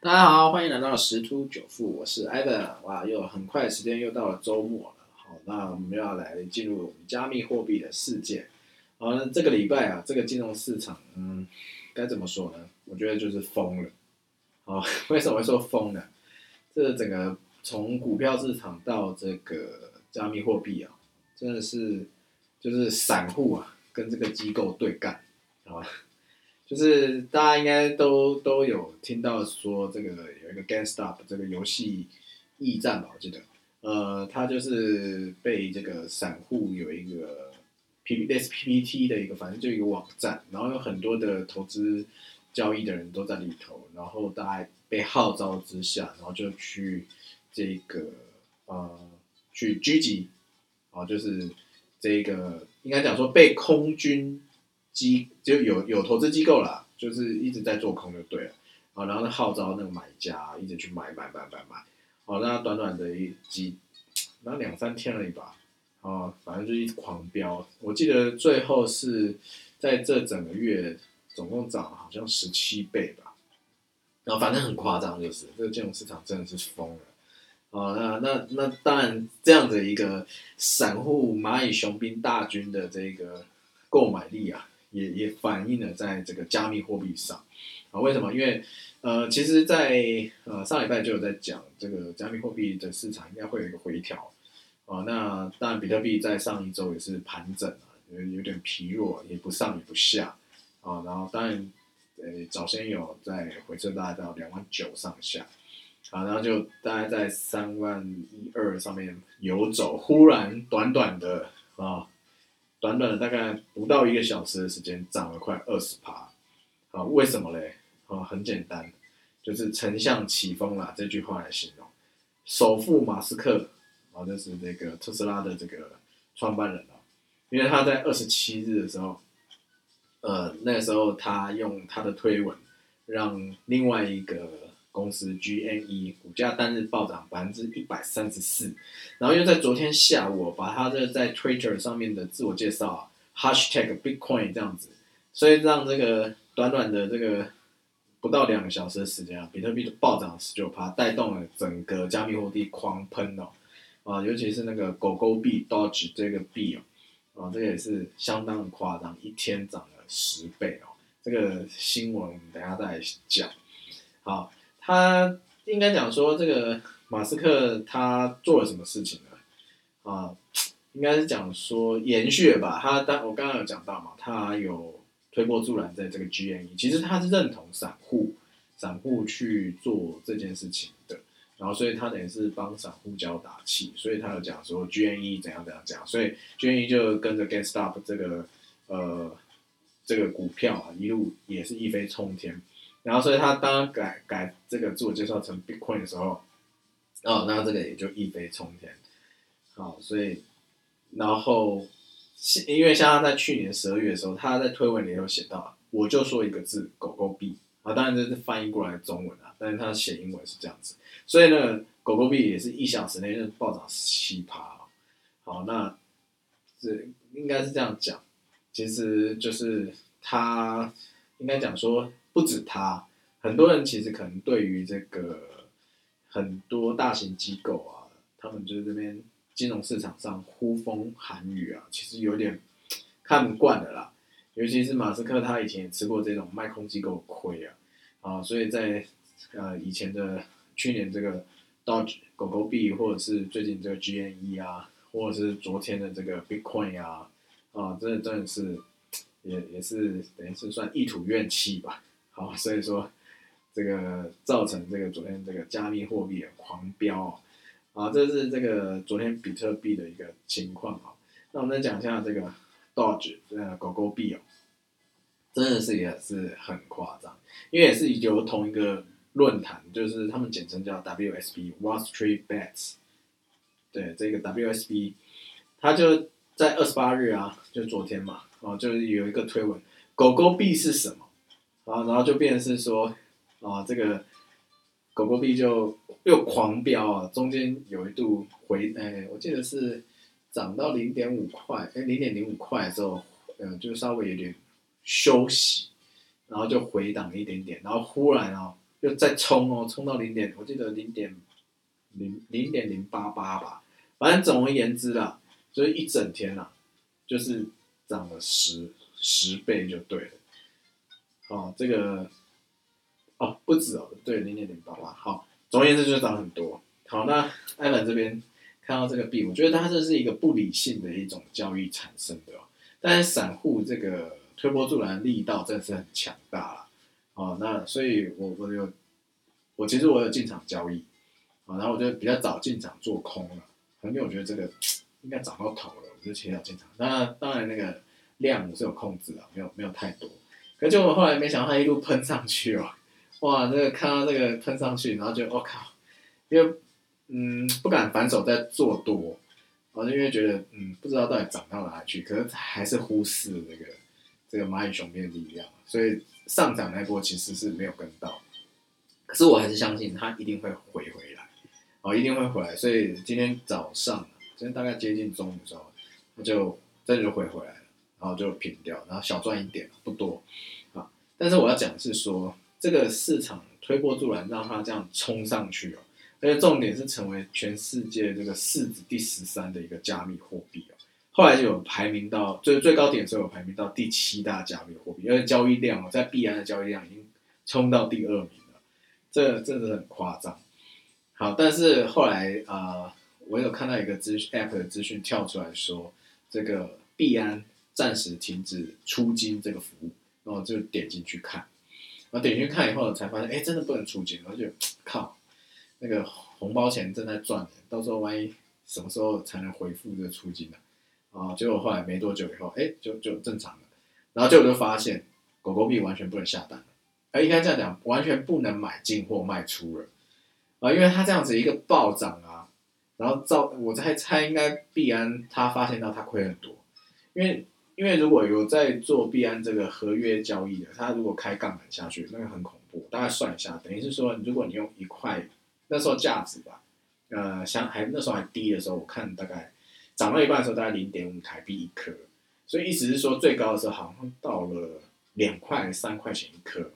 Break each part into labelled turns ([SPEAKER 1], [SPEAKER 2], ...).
[SPEAKER 1] 大家好，欢迎来到十突九富，我是 Evan。哇，又很快时间又到了周末了。好，那我们要来进入加密货币的世界。好，那这个礼拜啊，这个金融市场，嗯，该怎么说呢？我觉得就是疯了。好，为什么会说疯呢？这整个从股票市场到这个加密货币啊，真的是就是散户啊跟这个机构对干，好吧？就是大家应该都都有听到说这个有一个 GameStop 这个游戏驿站吧，我记得，呃，它就是被这个散户有一个 P S P P T 的一个，反正就一个网站，然后有很多的投资交易的人都在里头，然后大家被号召之下，然后就去这个呃去狙击，啊，就是这个应该讲说被空军。机就有有投资机构啦，就是一直在做空就对了，啊，然后呢号召那个买家一直去买买买买买，好，那短短的一几，那两三天而已吧，啊，反正就一直狂飙，我记得最后是在这整个月总共涨了好像十七倍吧，然后反正很夸张，就是这个金融市场真的是疯了，啊，那那那当然这样的一个散户蚂蚁雄兵大军的这个购买力啊。也也反映了在这个加密货币上啊？为什么？因为呃，其实，在呃上礼拜就有在讲这个加密货币的市场应该会有一个回调啊。那当然，比特币在上一周也是盘整啊，有有点疲弱，也不上也不下啊。然后当然，呃，早先有在回撤，大概到两万九上下啊，然后就大概在三万一二上面游走，忽然短短的啊。短短的大概不到一个小时的时间，涨了快二十趴，啊，为什么嘞？啊，很简单，就是丞相起风了这句话来形容。首富马斯克，啊，就是这个特斯拉的这个创办人啊，因为他在二十七日的时候，呃，那时候他用他的推文，让另外一个。公司 GNE 股价单日暴涨百分之一百三十四，然后又在昨天下午把他的在 Twitter 上面的自我介绍啊 Hashtag Bitcoin 这样子，所以让这个短短的这个不到两个小时的时间啊，比特币的暴涨十九趴，带动了整个加密货币狂喷哦，啊，尤其是那个狗狗币 Doge 这个币哦，啊，这个也是相当的夸张，一天涨了十倍哦，这个新闻等下再讲，好。他应该讲说，这个马斯克他做了什么事情呢？啊，应该是讲说延续吧。他当我刚刚有讲到嘛，他有推波助澜在这个 GNE，其实他是认同散户，散户去做这件事情的。然后，所以他等于是帮散户交打气，所以他有讲说 GNE 怎样怎样讲，所以 GNE 就跟着 GameStop 这个呃这个股票啊一路也是一飞冲天。然后，所以他当改改这个自我介绍成 Bitcoin 的时候，哦，那这个也就一飞冲天。好，所以，然后，因为像他在去年十二月的时候，他在推文里有写到，我就说一个字，狗狗币啊，当然这是翻译过来中文啊，但是他写英文是这样子，所以呢，狗狗币也是一小时内就暴涨七趴。好，那这应该是这样讲，其实就是他应该讲说。不止他，很多人其实可能对于这个很多大型机构啊，他们就是这边金融市场上呼风喊雨啊，其实有点看不惯的啦。尤其是马斯克，他以前也吃过这种卖空机构亏啊，啊，所以在呃以前的去年这个 Doge 狗狗币，或者是最近这个 GNE 啊，或者是昨天的这个 Bitcoin 啊，啊，真的真的是也也是等于是算一吐怨气吧。好，所以说这个造成这个昨天这个加密货币狂飙啊，这是这个昨天比特币的一个情况啊。那我们再讲一下这个 Doge 呃狗狗币哦，真的是也是很夸张，因为也是由同一个论坛，就是他们简称叫 WSB Wall Street Bets，对这个 WSB，他就在二十八日啊，就昨天嘛，哦，就是有一个推文，狗狗币是什么？然后，然后就变成是说，啊，这个狗狗币就又狂飙啊，中间有一度回，哎，我记得是涨到零点五块，哎，零点零五块之后，呃，就稍微有点休息，然后就回档一点点，然后忽然啊，又再冲哦，冲到零点，我记得零点零零点零八八吧，反正总而言之啦，就是一整天啦，就是涨了十十倍就对了。哦，这个哦不止哦，对，零点零八八。好，总而言之就是涨很多。好，那艾伦这边看到这个币，我觉得它这是一个不理性的一种交易产生的哦。但是散户这个推波助澜力道真的是很强大了。哦，那所以我我有我其实我有进场交易啊，然后我就比较早进场做空了，因为我觉得这个应该涨到头了，我就提早进场。那当然那个量我是有控制的，没有没有太多。可就我后来没想到它一路喷上去哦，哇，这个看到这个喷上去，然后就我靠，因为嗯不敢反手再做多，然后因为觉得嗯不知道到底涨到哪里去，可是还是忽视了这个这个蚂蚁雄兵的力量，所以上涨那波其实是没有跟到，可是我还是相信它一定会回回来，哦一定会回来，所以今天早上今天大概接近中午的时候，它就真的就回回来了。然后就平掉，然后小赚一点，不多啊。但是我要讲的是说，这个市场推波助澜，让它这样冲上去哦。而且重点是成为全世界这个市值第十三的一个加密货币哦。后来就有排名到最最高点的时候，有排名到第七大加密货币，因为交易量哦，在币安的交易量已经冲到第二名了，这真的很夸张。好，但是后来啊，我有看到一个资讯 app 的资讯跳出来说，这个币安。暂时停止出金这个服务，然后就点进去看，然后点进去看以后才发现，哎，真的不能出金，然后就靠，那个红包钱正在赚，到时候万一什么时候才能回复这个出金呢？啊，结果后来没多久以后，哎，就就正常了，然后结果就发现狗狗币完全不能下单了，而应该这样讲，完全不能买进或卖出了，啊，因为它这样子一个暴涨啊，然后照我在猜，应该必然他发现到他亏很多，因为。因为如果有在做币安这个合约交易的，他如果开杠杆下去，那个很恐怖。大概算一下，等于是说，如果你用一块那时候价值吧，呃，像还那时候还低的时候，我看大概涨到一半的时候，大概零点五台币一颗。所以意思是说，最高的时候好像到了两块三块钱一颗。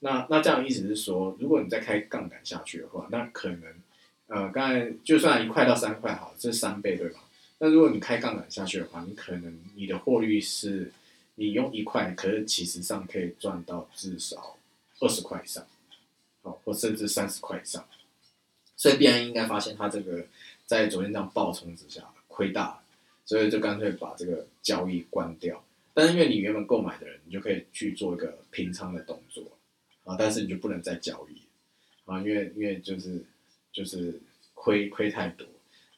[SPEAKER 1] 那那这样意思是说，如果你再开杠杆下去的话，那可能呃，刚才就算一块到三块好，这是三倍对吧？那如果你开杠杆下去的话，你可能你的获率是，你用一块，可是其实上可以赚到至少二十块以上，好，或甚至三十块以上。所以必然应该发现它这个在昨天这样暴冲之下亏大了，所以就干脆把这个交易关掉。但是因为你原本购买的人，你就可以去做一个平仓的动作啊，但是你就不能再交易啊，因为因为就是就是亏亏太多。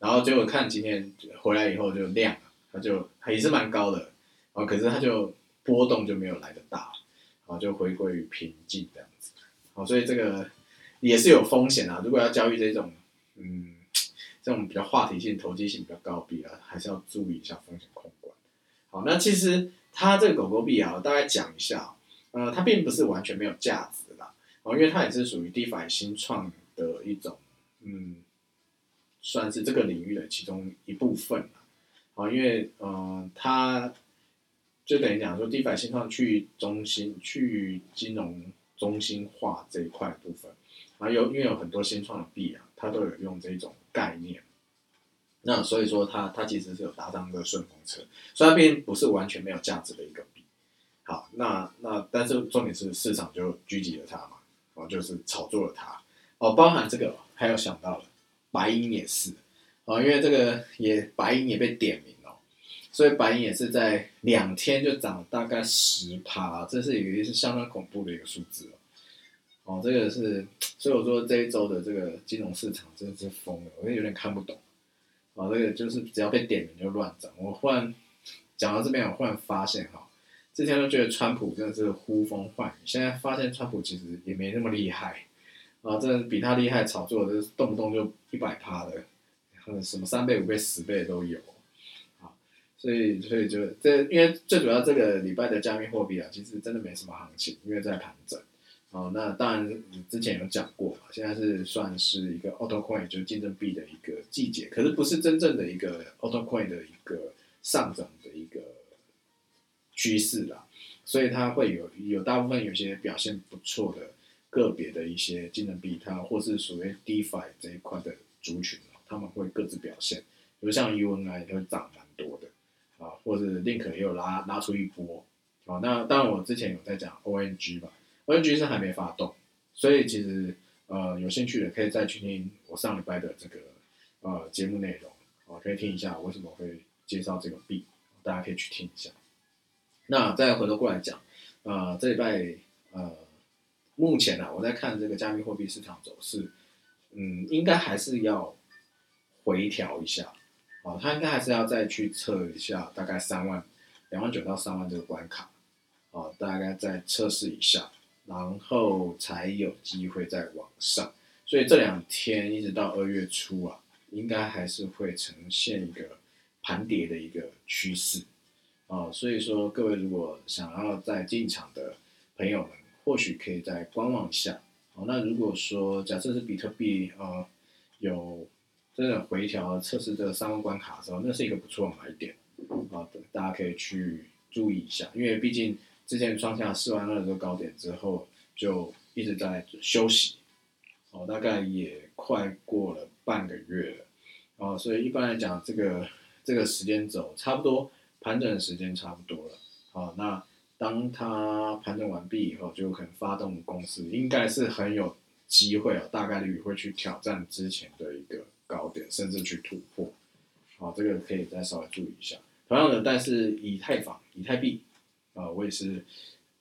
[SPEAKER 1] 然后结果看今天回来以后就量，它就也是蛮高的，哦，可是它就波动就没有来的大，然后就回归于平静这样子，好，所以这个也是有风险啊。如果要交易这种，嗯，这种比较话题性、投机性比较高币啊，还是要注意一下风险控管。好，那其实它这个狗狗币啊，我大概讲一下，呃，它并不是完全没有价值的，哦，因为它也是属于 DeFi 新创的一种，嗯。算是这个领域的其中一部分了，啊，因为嗯，它就等于讲说，DeFi 新创去中心、去金融中心化这一块部分，啊，有因为有很多新创的币啊，它都有用这种概念，那所以说它它其实是有搭上一个顺风车，虽然并不是完全没有价值的一个币。好，那那但是重点是市场就狙击了它嘛，哦，就是炒作了它，哦，包含这个还有想到了。白银也是，哦，因为这个也白银也被点名了，所以白银也是在两天就涨大概十趴，这是一个是相当恐怖的一个数字哦。哦，这个是，所以我说这一周的这个金融市场真的是疯了，我有点看不懂。哦，这个就是只要被点名就乱涨。我忽然讲到这边，我忽然发现哈，之前都觉得川普真的是呼风唤雨，现在发现川普其实也没那么厉害。啊，这比他厉害炒作的，动不动就一百趴的，什么三倍、五倍、十倍都有，啊，所以所以就这，因为最主要这个礼拜的加密货币啊，其实真的没什么行情，因为在盘整。哦，那当然之前有讲过嘛，现在是算是一个 auto coin 就是竞争币的一个季节，可是不是真正的一个 auto coin 的一个上涨的一个趋势啦，所以它会有有大部分有些表现不错的。个别的一些技能币，它或是属于 DeFi 这一块的族群他们会各自表现，比如像 UNI 会涨蛮多的啊，或者 Link 也有拉拉出一波啊。那当然我之前有在讲 ONG 吧，ONG 是还没发动，所以其实呃有兴趣的可以再去听我上礼拜的这个呃节目内容啊，可以听一下为什么会介绍这个币，大家可以去听一下。那再回头过来讲，呃这礼拜呃目前呢我在看这个加密货币市场走势，嗯应该还是要。回调一下，哦，他应该还是要再去测一下，大概三万、两万九到三万这个关卡，哦，大概再测试一下，然后才有机会再往上。所以这两天一直到二月初啊，应该还是会呈现一个盘跌的一个趋势，哦，所以说各位如果想要再进场的朋友们，或许可以再观望一下。好，那如果说假设是比特币啊，有真的回调测试这三万关卡的时候，那是一个不错的买点。啊，大家可以去注意一下，因为毕竟之前创下四万二这个高点之后，就一直在休息，哦，大概也快过了半个月了，哦，所以一般来讲，这个这个时间走差不多盘整的时间差不多了，好，那当它盘整完毕以后，就可能发动公司，应该是很有机会啊，大概率会去挑战之前的一个。高点，甚至去突破，好，这个可以再稍微注意一下。同样的，但是以太坊、以太币，啊，我也是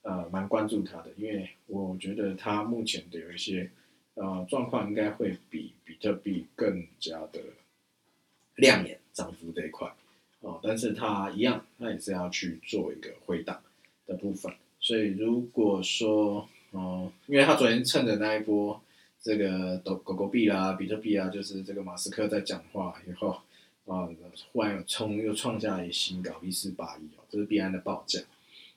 [SPEAKER 1] 呃蛮关注它的，因为我觉得它目前的有一些呃状况，应该会比比特币更加的亮眼，涨幅这一块，哦，但是它一样，它也是要去做一个回档的部分。所以如果说，嗯，因为他昨天趁着那一波。这个狗狗狗币啦，比特币啊，就是这个马斯克在讲话以后啊，忽然有冲又创下一新高，一四八一哦，这是币安的报价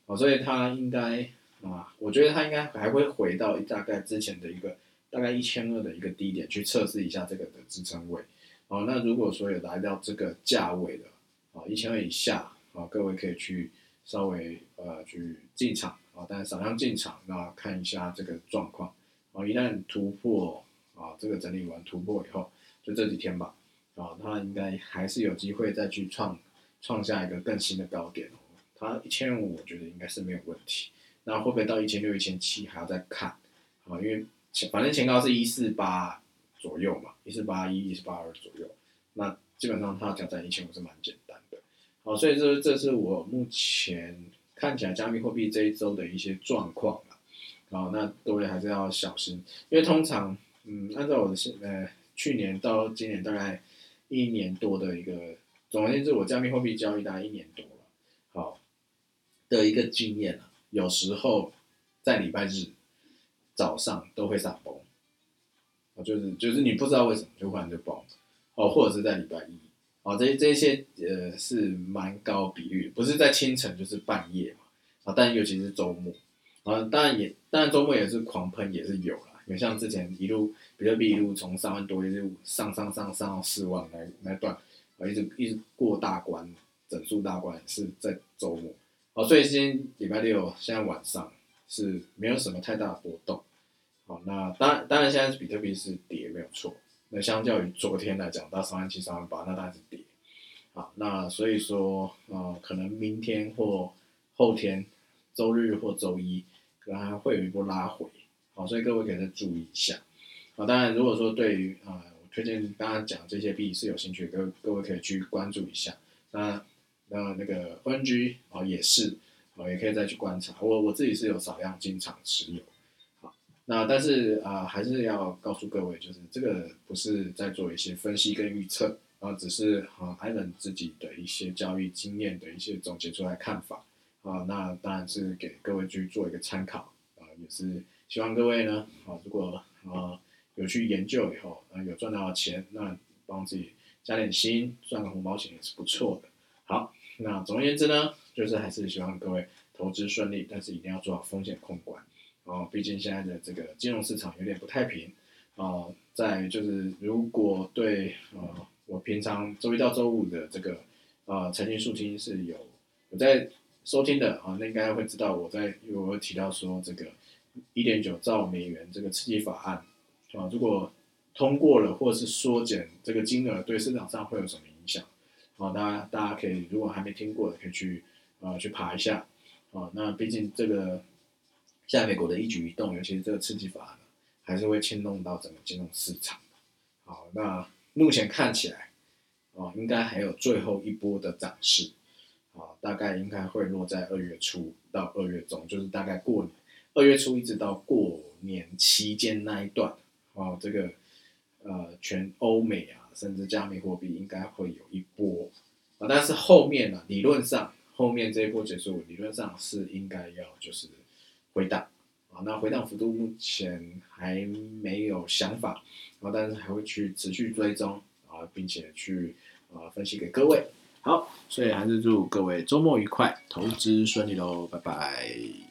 [SPEAKER 1] 哦，所以它应该啊，我觉得它应该还会回到大概之前的一个大概一千二的一个低点去测试一下这个的支撑位哦。那如果说有来到这个价位的啊，一千二以下啊，各位可以去稍微呃去进场啊，但少量进场，那看一下这个状况。啊，一旦突破啊，这个整理完突破以后，就这几天吧，啊，它应该还是有机会再去创创下一个更新的高点哦。它一千五，我觉得应该是没有问题。那会不会到一千六、一千七还要再看啊？因为前反正前高是一四八左右嘛，一四八一、一四八二左右，那基本上它挑战一千五是蛮简单。好，所以这这是我目前看起来加密货币这一周的一些状况。好，那各位还是要小心，因为通常，嗯，按照我的现呃去年到今年大概一年多的一个，总而言之，我加密货币交易大概一年多了，好，的一个经验啊，有时候在礼拜日早上都会上崩，啊，就是就是你不知道为什么就忽然就崩，哦，或者是在礼拜一，哦，这这些呃是蛮高比率，不是在清晨就是半夜嘛，啊，但尤其是周末。啊，当然也，当然周末也是狂喷，也是有啦。有像之前一路比特币一路从三万多一路上上上上到四万那那段，啊，一直一直过大关，整数大关是在周末。好，所以今天礼拜六现在晚上是没有什么太大的波动。好，那当然当然现在比特币是跌没有错。那相较于昨天来讲到三万七三万八，那当然是跌。好，那所以说呃，可能明天或后天，周日或周一。可能还会有一波拉回，好，所以各位可以再注意一下，啊，当然如果说对于啊，我推荐刚刚讲这些币是有兴趣，各各位可以去关注一下，那那那个 NG 啊也是，啊也可以再去观察，我我自己是有少量进场持有，那但是啊还是要告诉各位，就是这个不是在做一些分析跟预测，啊，只是啊艾伦自己的一些交易经验的一些总结出来看法。啊，那当然是给各位去做一个参考啊，也是希望各位呢，啊，如果啊有去研究以后，啊有赚到钱，那帮自己加点薪，赚个红包钱也是不错的。好，那总而言之呢，就是还是希望各位投资顺利，但是一定要做好风险控管。哦，毕竟现在的这个金融市场有点不太平。啊，在就是如果对呃我平常周一到周五的这个啊财经速听是有有在。收听的啊，那应该会知道我在，因为我提到说这个一点九兆美元这个刺激法案啊，如果通过了或者是缩减这个金额，对市场上会有什么影响？啊，大家大家可以如果还没听过的，可以去呃去爬一下啊。那毕竟这个在美国的一举一动，尤其是这个刺激法案，还是会牵动到整个金融市场。好，那目前看起来啊，应该还有最后一波的涨势啊，大概应该会落在二月初到二月中，就是大概过年二月初一直到过年期间那一段啊，这个呃全欧美啊。甚至加密货币应该会有一波啊，但是后面呢，理论上后面这一波结束，理论上是应该要就是回档啊，那回档幅度目前还没有想法然后，但是还会去持续追踪啊，并且去啊分析给各位。好，所以还是祝各位周末愉快，投资顺利喽，拜拜。